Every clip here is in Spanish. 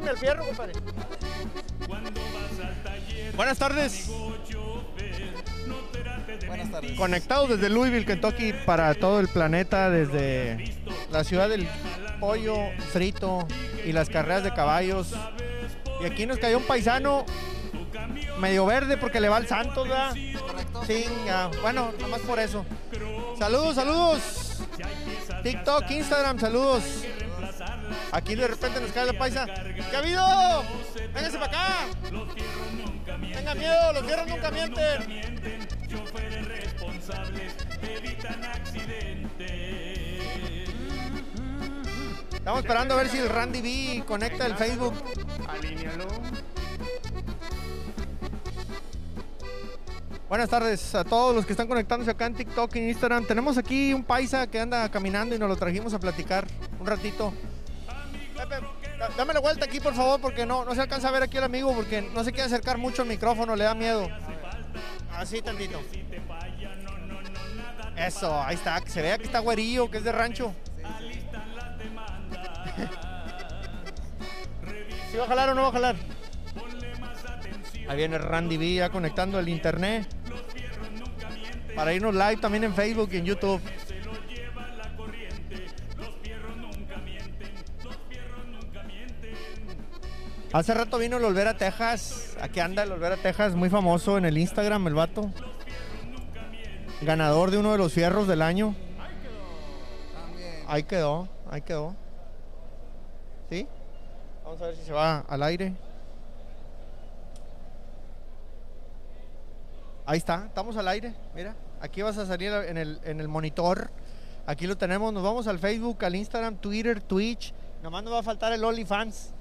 Póngame el fierro, compadre. Buenas tardes. Buenas tardes. Conectados desde Louisville, Kentucky, para todo el planeta, desde la ciudad del pollo frito y las carreras de caballos. Y aquí nos cayó un paisano medio verde porque le va al Santos, ¿verdad? Sí, ya. bueno, nomás por eso. Saludos, saludos. TikTok, Instagram, saludos. Aquí de repente nos cae la paisa. ¿Qué ha habido? Véngase para acá. Tengan miedo, los fierros nunca mienten. Estamos esperando a ver si el Randy B conecta el Facebook. Alínealo. Buenas tardes a todos los que están conectándose acá en TikTok y en Instagram. Tenemos aquí un paisa que anda caminando y nos lo trajimos a platicar un ratito. Pepe, da- dame la vuelta aquí, por favor, porque no, no se alcanza a ver aquí el amigo, porque no se quiere acercar mucho al micrófono, le da miedo. Así tantito. Eso, ahí está, que se vea que está güerillo, que es de rancho. ¿Sí va a jalar o no va a jalar? Ahí viene Randy ya conectando el internet. Para irnos live también en Facebook y en YouTube. Hace rato vino el Olvera Texas. Aquí anda el Olvera Texas, muy famoso en el Instagram, el vato. Ganador de uno de los fierros del año. Ahí quedó, ahí quedó. ¿Sí? Vamos a ver si se va al aire. Ahí está, estamos al aire, mira. Aquí vas a salir en el, en el monitor. Aquí lo tenemos. Nos vamos al Facebook, al Instagram, Twitter, Twitch. Nomás nos va a faltar el OnlyFans.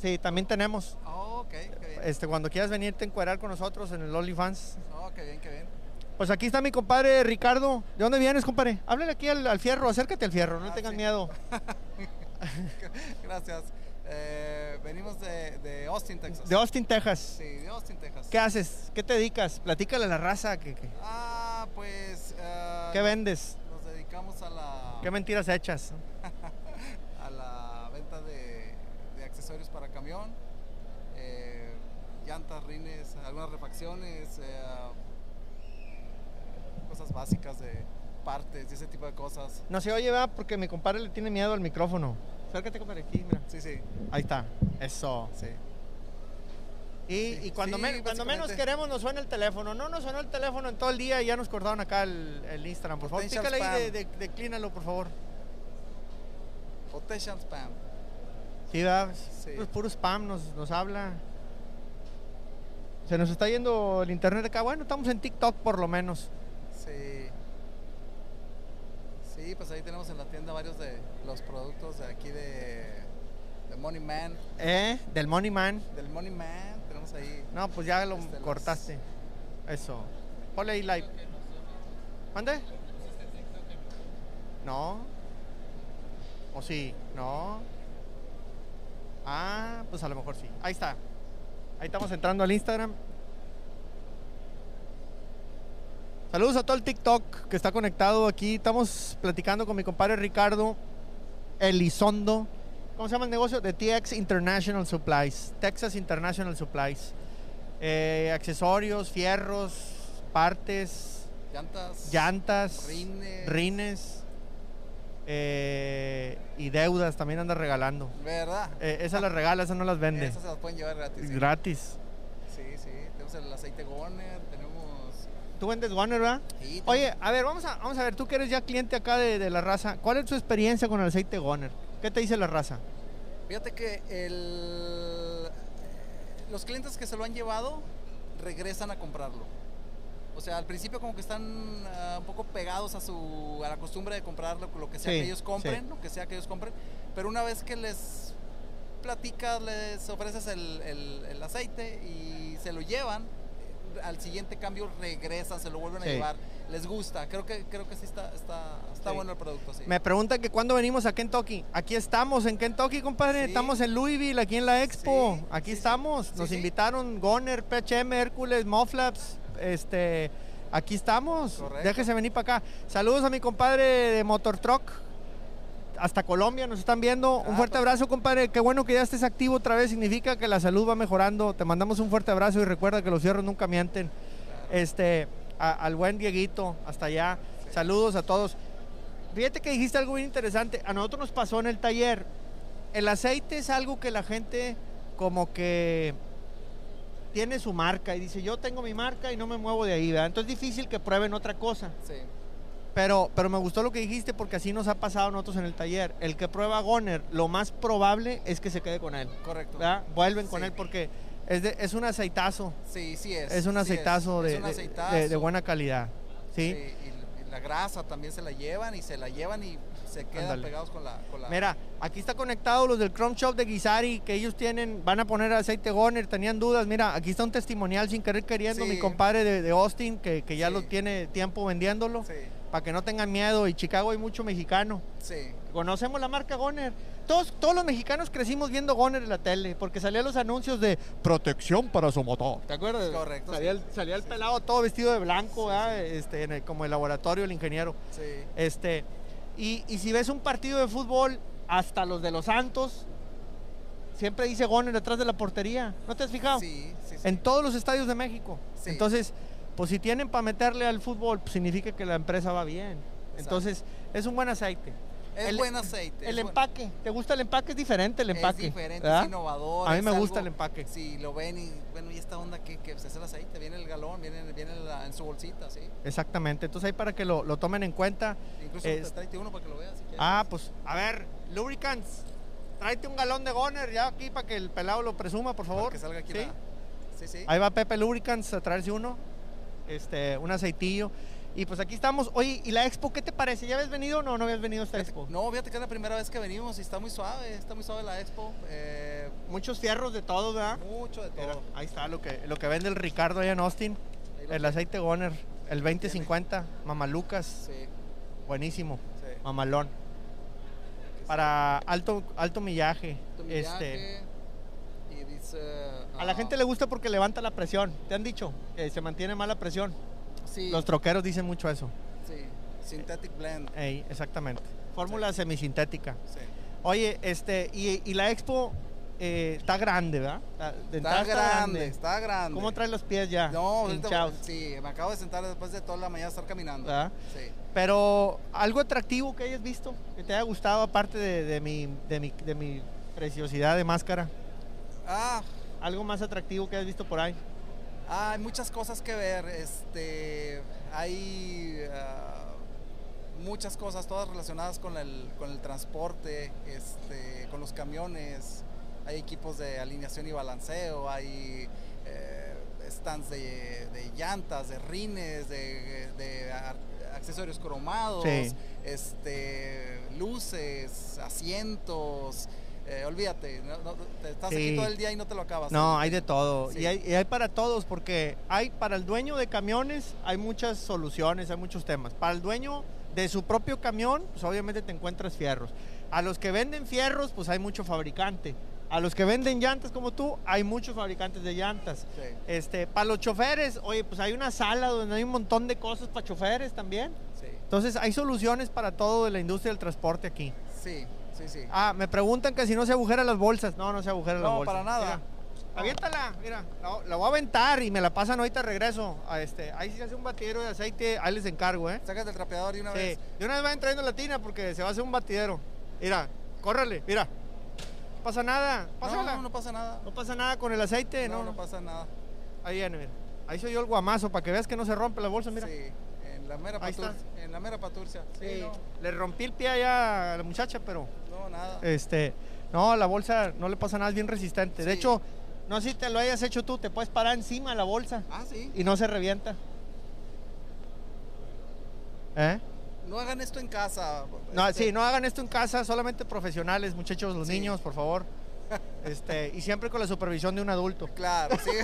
Sí, también tenemos. oh, ok, qué bien. Este, cuando quieras venirte a encuerar con nosotros en el OnlyFans. Oh, qué bien, qué bien. Pues aquí está mi compadre Ricardo. ¿De dónde vienes, compadre? Háblale aquí al, al fierro, acércate al fierro, no Ah, tengas sí. miedo. Gracias. Eh, venimos de, de Austin, Texas. De Austin, Texas. Sí, de Austin, Texas. ¿Qué haces? ¿Qué te dedicas? Platícale a la raza. que- que- Ah, pues. eh, ¿Qué vendes? Nos dedicamos a la, ¿Qué mentiras hechas? a la venta de, de accesorios para camión, eh, llantas, rines, algunas refacciones, eh, cosas básicas de partes y ese tipo de cosas. No se oye, va, porque mi compadre le tiene miedo al micrófono. Acércate, compadre, aquí, mira. Sí, sí, Ahí está. Eso. sí. Y, Sí, y cuando, sí, men- cuando menos queremos nos suena el teléfono. No nos sonó el teléfono en todo el día y ya nos cortaron acá el, el Instagram. Por favor, Potential pícale ahí de, declínalo, por favor. Potential spam. Sí, da. Sí. Puro, puro spam nos, nos habla. Se nos está yendo el internet acá. Bueno, estamos en TikTok por lo menos. Sí. Sí, pues ahí tenemos en la tienda varios de los productos de aquí de, de Money Man. ¿Eh? Del Money Man. Del Money Man, tenemos ahí. No, pues ya lo Este, los- cortaste. Eso. Ponle ahí live. ¿Mande? No. ¿O sí? No. Ah, pues a lo mejor sí. Ahí está. Ahí estamos entrando al Instagram. Saludos a todo el TikTok que está conectado aquí. Estamos platicando con mi compadre Ricardo Elizondo. ¿Cómo se llama el negocio? De TX International Supplies. Texas International Supplies. Eh, accesorios, fierros, partes, Llantas. llantas, Rines. rines eh, y deudas también anda regalando. ¿Verdad? Eh, esas las regala, esas no las vende. Esas se las pueden llevar gratis. Sí, Gratis. sí, sí. Tenemos el aceite Goner, tenemos. Tú vendes Warner, ¿verdad? Sí, Oye, a ver, vamos a, vamos a ver, tú que eres ya cliente acá de, de la raza, ¿cuál es tu experiencia con el aceite Goner? ¿Qué te dice la raza? Fíjate que el, los clientes que se lo han llevado regresan a comprarlo. O sea, al principio como que están ah, un poco pegados a su a la costumbre de comprarlo, lo que sea Sí, que ellos compren, sí. lo que sea que ellos compren. Pero una vez que les platicas, les ofreces el, el- el aceite y se lo llevan, eh, al siguiente cambio regresan, se lo vuelven Sí. a llevar. Les gusta. Creo que creo que sí está está, está Sí. bueno el producto, sí. Me preguntan que cuándo venimos a Kentucky. Aquí estamos en Kentucky, compadre. Estamos en Louisville, aquí en la Expo. Aquí estamos. Nos invitaron Goner, PHM, Hércules, Moflaps. Este, aquí estamos. Correcto. Déjese venir para acá. Saludos a mi compadre de Motor Truck. hasta Colombia nos están viendo. un Ah, fuerte pues. abrazo, compadre. Qué bueno que ya estés activo otra vez. Significa que la salud va mejorando. Te mandamos un fuerte abrazo y recuerda que los fierros nunca mienten. Este, a- al buen Dieguito, hasta allá. Saludos a todos. Fíjate que dijiste algo bien interesante. A nosotros nos pasó en el taller. El aceite es algo que la gente como que tiene su marca y dice, yo tengo mi marca y no me muevo de ahí, ¿verdad? Entonces es difícil que prueben otra cosa. Sí. Pero, pero me gustó lo que dijiste porque así nos ha pasado a nosotros en el taller. El que prueba Goner, lo más probable es que se quede con él. Correcto. ¿verdad? Vuelven con él porque es, de- es un aceitazo. Sí, sí es. Es un sí aceitazo, Es de, un de- aceitazo. de- de buena calidad. Sí, ¿sí? y la grasa también se la llevan y se la llevan y se quedan pegados con la, con la- Mira, aquí está conectado los del Chrome Shop de Guisari, que ellos tienen, van a poner aceite Goner, tenían dudas. Mira, aquí está un testimonial sin querer queriendo, Sí. mi compadre de, de Austin, que, que ya Sí. lo tiene tiempo vendiéndolo, Sí, para que no tengan miedo. Y Chicago hay mucho mexicano. sí. Conocemos la marca Goner. Todos, todos los mexicanos crecimos viendo Goner en la tele, porque salían los anuncios de protección para su motor. ¿Te acuerdas? Correcto, Salía, sí. el, salía el Sí, pelado todo vestido de blanco. Este, en el- como el laboratorio, el ingeniero. Sí. Este, y, y si ves un partido de fútbol, hasta los de los Santos, siempre dice Goner detrás de la portería. ¿No te has fijado? Sí, sí, sí. En todos los estadios de México. Sí. Entonces, pues si tienen para meterle al fútbol, pues significa que la empresa va bien. Entonces, es un buen aceite. Es el- buen aceite. El buen- empaque, ¿te gusta el empaque? Es diferente el empaque. Es diferente, ¿verdad? es innovador. A mí me gusta algo- el empaque. Sí, lo ven y, bueno, ¿y esta onda que, que es el aceite? Viene el galón, viene, viene la- en su bolsita, sí. Exactamente. Entonces ahí para que lo, lo tomen en cuenta. Incluso Es- tráete uno para que lo veas. si. Ah, pues, a ver, lubricants. Tráete un galón de Goner ya aquí para que el pelado lo presuma, por Para favor. que salga aquí ¿Sí? la... Sí, sí. Ahí va Pepe Lubricants a traerse uno. Este, un aceitillo. Y pues aquí estamos. Oye, ¿y la expo qué te parece? ¿Ya habías venido o no? ¿No habías venido a esta expo? No, fíjate que es la primera vez que venimos y está muy suave, está muy suave la expo. eh, Muchos fierros de todos, ¿verdad? mucho de Mira, todo. ahí está lo que, lo que vende el Ricardo allá en Austin. El aceite Goner, el 2050, Mamalucas, Sí, buenísimo, sí. mamalón. Para alto, alto millaje. Tu Este, dice, a la gente le gusta porque levanta la presión. ¿Te han dicho? Que se mantiene mala presión. Sí, Los troqueros dicen mucho eso. sí, synthetic blend. Ey, exactamente. Fórmula semisintética. Sí. Oye, este, y, y la expo eh, está grande, ¿verdad? Está, grande, está grande. ¿Cómo traes los pies ya? No, ahorita- sí, me acabo de sentar después de toda la mañana estar caminando. ¿Verdad? Sí. Pero algo atractivo que hayas visto, que te haya gustado, aparte de, de mi, de, mi, de mi preciosidad de máscara. Ah, Algo más atractivo que hayas visto por ahí. Ah, hay muchas cosas que ver. Este, hay ah, muchas cosas, todas relacionadas con el, con el transporte, este, con los camiones. Hay equipos de alineación y balanceo, hay eh, stands de, de llantas, de rines, de, accesorios cromados, Sí. este, luces, asientos. Eh, olvídate, no- no- te estás Sí. aquí todo el día y no te lo acabas. No, hay de todo. Sí. Y, hay, y hay para todos, porque hay para el dueño de camiones, hay muchas soluciones, hay muchos temas. Para el dueño de su propio camión, pues obviamente te encuentras fierros. A los que venden fierros, pues hay mucho fabricante. A los que venden llantas como tú, hay muchos fabricantes de llantas. Este, para los choferes, oye, pues hay una sala donde hay un montón de cosas para choferes también. Entonces hay soluciones para todo de la industria del transporte aquí. sí, sí, sí. Ah, me preguntan que si no se agujeran las bolsas. No, no se agujeran las No, bolsas. para nada. Mira, No. aviéntala, mira, la, la voy a aventar y me la pasan ahorita regreso. A este, ahí si se hace un batidero de aceite, ahí les encargo, ¿eh? Sácate el trapeador y una Sí, vez. de una vez vayan trayendo la tina porque se va a hacer un batidero. Mira, córrele, mira. No pasa nada, No, pásala. no, no pasa nada. No pasa nada con el aceite, no, no, no no. pasa nada. Ahí viene, mira. Ahí soy yo el guamazo para que veas que no se rompe la bolsa, mira. Sí, en la mera está. En la mera paturcia. Sí, Sí, no, Le rompí el pie allá a la muchacha, pero no, nada. este, no, la bolsa no le pasa nada, es bien resistente. De hecho, no sé si te lo hayas hecho tú, te puedes parar encima de la bolsa Ah, sí. y no se revienta. ¿Eh? No hagan esto en casa. No, este, sí, no hagan esto en casa, solamente profesionales, muchachos, los Sí. niños, por favor. Este, y siempre con la supervisión de un adulto. Claro, sí.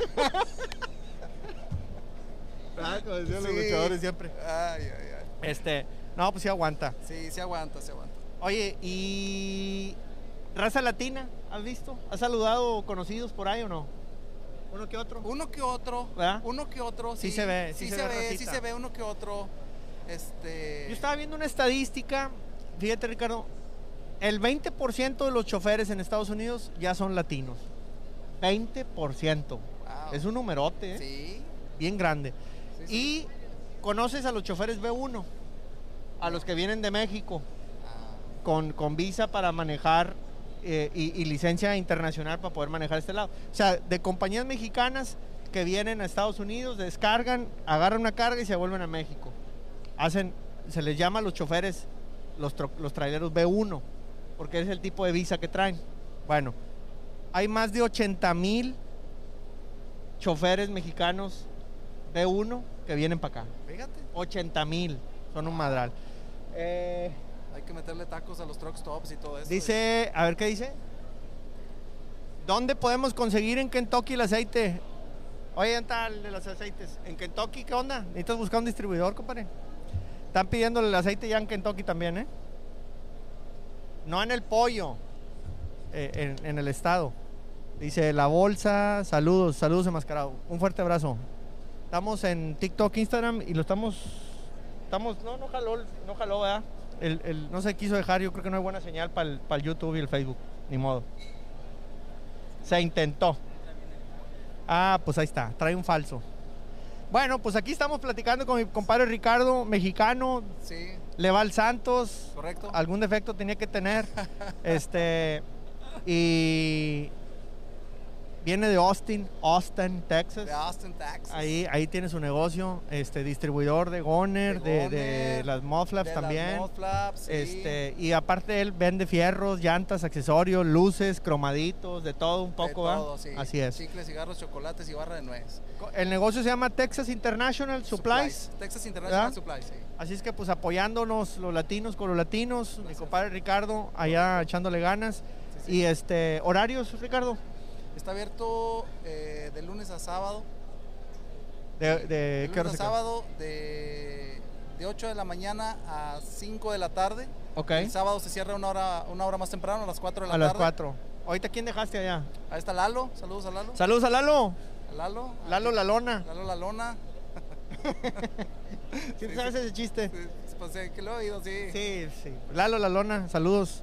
Ah, como decían los luchadores siempre. Ay, ay, ay. Este, no, pues sí aguanta. Sí, sí aguanta, sí aguanta. Oye, y raza latina, ¿has visto? ¿Has saludado conocidos por ahí o no? ¿Uno que otro? Uno que otro, ¿Verdad? uno que otro. Sí Sí, se ve, sí sí se se, ve sí se ve uno que otro. Este. Yo estaba viendo una estadística, fíjate Ricardo, El 20% de los choferes en Estados Unidos ya son latinos. 20%. Wow. Es un numerote, ¿eh? Sí. bien grande. sí, sí. Y conoces a los choferes B1, a los que vienen de México, con, con visa para manejar eh, y, y licencia internacional para poder manejar este lado. O sea, de compañías mexicanas que vienen a Estados Unidos, descargan, agarran una carga y se vuelven a México. Hacen, se les llama a los choferes los, los traileros B1, porque es el tipo de visa que traen. Bueno, hay más de 80 mil choferes mexicanos B1 que vienen para acá. fíjate. 80 mil, son un madral. Eh, Hay que meterle tacos a los truck stops y todo eso. Dice, a ver qué dice. ¿Dónde podemos conseguir en Kentucky el aceite? Oye, ¿dónde el de los aceites? ¿En Kentucky qué onda? Necesitas buscar un distribuidor, compadre. Están pidiéndole el aceite ya en Kentucky también, ¿eh? No en el pollo, eh, en, en el estado. Dice la bolsa, saludos, saludos enmascarado. Un fuerte abrazo. Estamos en TikTok, Instagram y lo estamos. Estamos. No, no jaló, no jaló, ¿verdad? El, el- no se quiso dejar, yo creo que no hay buena señal para el, para el YouTube y el Facebook. Ni modo. Se intentó. Ah, pues ahí está, trae un falso. Bueno, pues aquí estamos platicando con mi compadre Ricardo, mexicano, Sí, le va al Santos, correcto. algún defecto tenía que tener. este y viene de Austin, Austin, Texas. De Austin, Texas. Ahí, ahí tiene su negocio, este distribuidor de Goner, De de, de las Moflaps De las también. Mudflaps, sí. Este, y aparte él vende fierros, llantas, accesorios, luces, cromaditos, de todo un De poco, ¿va? todo, sí. Así es. Chicles, cigarros, chocolates y barra de nuez. El negocio se llama Texas International Supplies. Texas International ¿verdad? Supplies, sí. Así es que pues apoyándonos los latinos con los latinos, mi compadre Ricardo allá echándole ganas. Sí. Y este, horarios, Ricardo, Está abierto eh, de lunes a sábado. de, de De qué hora a sábado de, de 8 de la mañana a 5 de la tarde. Ok. El sábado se cierra una hora, una hora más temprano, a las 4 de la A tarde. las 4. Ahorita, ¿quién dejaste allá? Ahí está Lalo. Saludos a Lalo. Saludos a Lalo. A Lalo. Lalo la lona. Lalo la lona. ¿Quién Sí, sabes ese chiste? Sí, Pues eh, que lo he oído, sí. Sí, sí. Lalo la lona, saludos.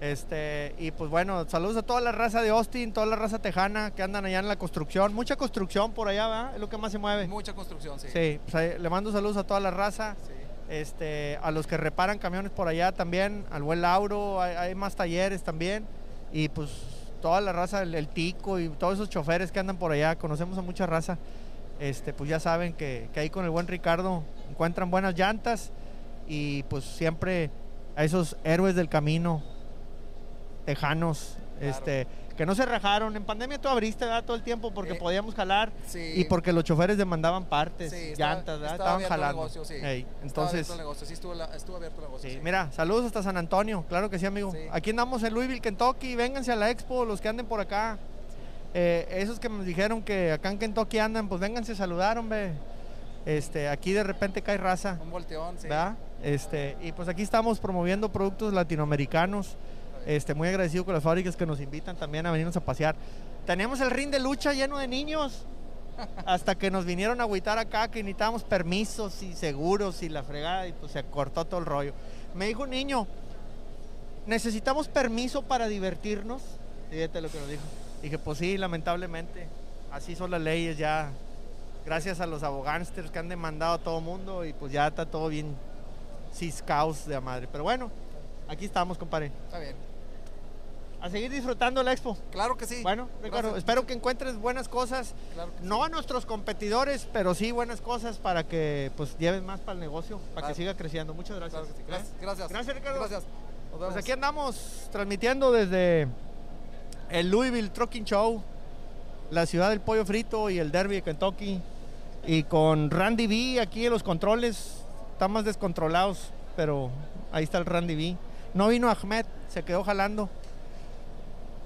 Este, y pues bueno, saludos a toda la raza de Austin, toda la raza tejana que andan allá en la construcción. Mucha construcción por allá, ¿verdad? Es lo que más se mueve. Mucha construcción, sí. Sí, pues ahí le mando saludos a toda la raza. Sí. Este, a los que reparan camiones por allá también, al buen Lauro, hay, hay más talleres también. Y pues toda la raza, el, el Tico y todos esos choferes que andan por allá, conocemos a mucha raza. Este, pues ya saben que, que ahí con el buen Ricardo encuentran buenas llantas y pues siempre a esos héroes del camino tejanos, Claro. este, que no se rajaron. En pandemia tú abriste ¿verdad? todo el tiempo porque Eh, podíamos jalar Sí. y porque los choferes demandaban partes, Sí, estaba- llantas, estaban jalando. negocio, sí. Ey, Estaba entonces, abierto el negocio, sí estuvo, la- estuvo abierto el negocio. sí, mira, saludos hasta San Antonio, claro que sí, amigo. Aquí andamos en Louisville, Kentucky, vénganse a la expo, los que anden por acá. Eh, esos que me dijeron que acá en Kentucky andan, pues vénganse a saludar, hombre. Este, aquí de repente cae raza, Un volteón, sí. ¿verdad? Este, y pues aquí estamos promoviendo productos latinoamericanos. Este, muy agradecido con las fábricas que nos invitan también a venirnos a pasear. Tenemos el ring de lucha lleno de niños. Hasta que nos vinieron a agüitar acá que necesitábamos permisos y seguros y la fregada y pues se cortó todo el rollo. Me dijo un niño, necesitamos permiso para divertirnos. Fíjate lo que nos dijo. Dije, pues sí, lamentablemente. Así son las leyes ya. Gracias a los abogánsters que han demandado a todo mundo y pues ya está todo bien ciscaos de a madre. Pero bueno, aquí estamos, compadre. Está bien. A seguir disfrutando la expo. Claro que sí. Bueno, Ricardo, Gracias. espero que encuentres buenas cosas. Claro No a nuestros competidores, pero sí buenas cosas para que pues lleven más para el negocio, para Claro. que siga creciendo. Muchas gracias. Claro que sí. ¿Eh? Gracias. Gracias. Gracias, Ricardo. Gracias. Nos Pues aquí andamos transmitiendo desde el Louisville Trucking Show, la ciudad del pollo frito y el derby de Kentucky. Y con Randy B aquí en los controles. Están más descontrolados, pero ahí está el Randy B. No vino Ahmed, se quedó jalando.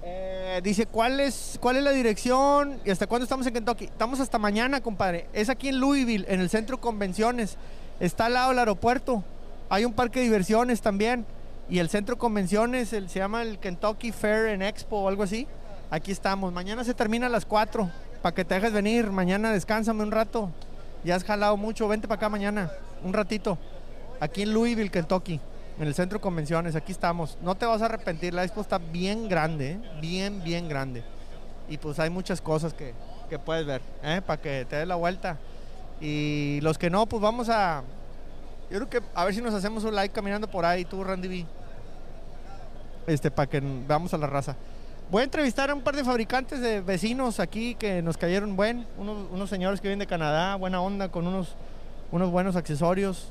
Eh, dice, ¿cuál es, ¿cuál es la dirección y hasta cuándo estamos en Kentucky? Estamos hasta mañana, compadre. Es aquí en Louisville, en el centro convenciones. Está al lado del aeropuerto. Hay un parque de diversiones también. Y el centro convenciones el- se llama el Kentucky Fair and Expo o algo así. Aquí estamos. Mañana se termina a las 4. Para que te dejes venir. Mañana descánsame un rato. Ya has jalado mucho. Vente para acá mañana. Un ratito. Aquí en Louisville, Kentucky. En el centro de convenciones. Aquí estamos. No te vas a arrepentir. La expo está bien grande, ¿eh? bien, bien grande. Y pues hay muchas cosas que, que puedes ver, ¿eh? para que te des la vuelta. Y los que no, pues vamos a. Yo creo que a ver si nos hacemos un like caminando por ahí, tú, Randy B. Este, para que veamos a la raza. Voy a entrevistar a un par de fabricantes de vecinos aquí que nos cayeron buen, unos, unos señores que vienen de Canadá, buena onda, con unos, unos buenos accesorios.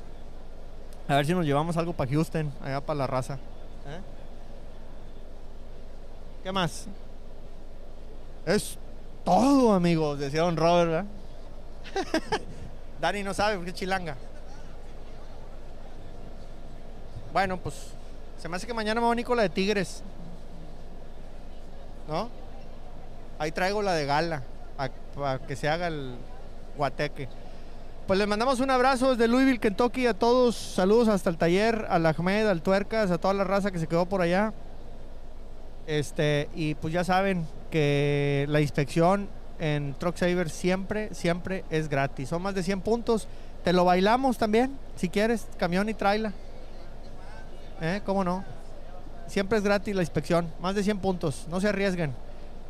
A ver si nos llevamos algo para Houston, allá para la raza. ¿Eh? ¿Qué más? Es todo, amigos, decía don Robert. Dani no sabe porque es chilanga. Bueno, pues se me hace que mañana me voy a con la de Tigres. ¿No? Ahí traigo la de gala para que se haga el guateque. Pues les mandamos un abrazo desde Louisville, Kentucky a todos. Saludos hasta el taller, al Ahmed, al Tuercas, a toda la raza que se quedó por allá. Este, y pues ya saben que la inspección en Truck Saver siempre, siempre es gratis. Son más de 100 puntos. Te lo bailamos también, si quieres, camión y traila. ¿Eh? ¿Cómo no? Siempre es gratis la inspección, más de 100 puntos, no se arriesguen.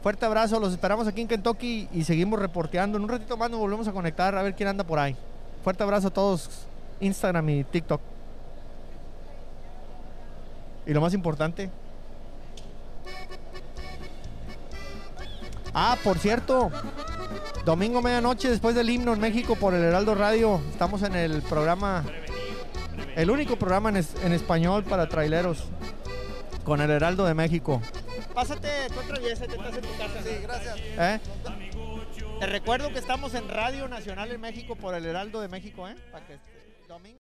Fuerte abrazo, los esperamos aquí en Kentucky y seguimos reporteando. En un ratito más nos volvemos a conectar a ver quién anda por ahí. Fuerte abrazo a todos, Instagram y TikTok. Y lo más importante. Ah, por cierto, domingo medianoche después del himno en México por el Heraldo Radio. Estamos en el programa, el único programa en, en español para traileros con el Heraldo de México. Pásate, tú atraviésate, estás en tu casa. Sí, gracias. ¿Eh? Te recuerdo que estamos en Radio Nacional en México por el Heraldo de México, ¿eh? Para que este, domingo.